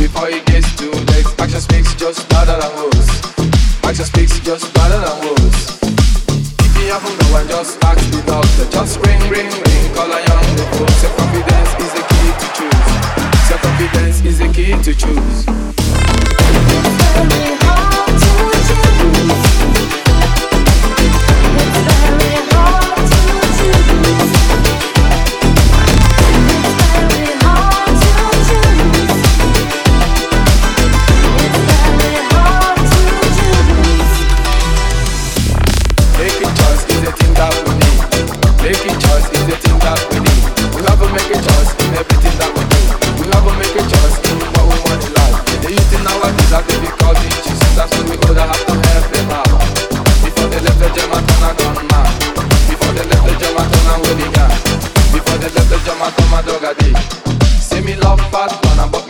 before it gets too late. Action speaks just louder than words. Action speaks just louder than words. If you have no one, just ask the doctor. Just ring, ring, ring, call a young people. Say confidence is toma, toma drogadicto. See me love fat man, but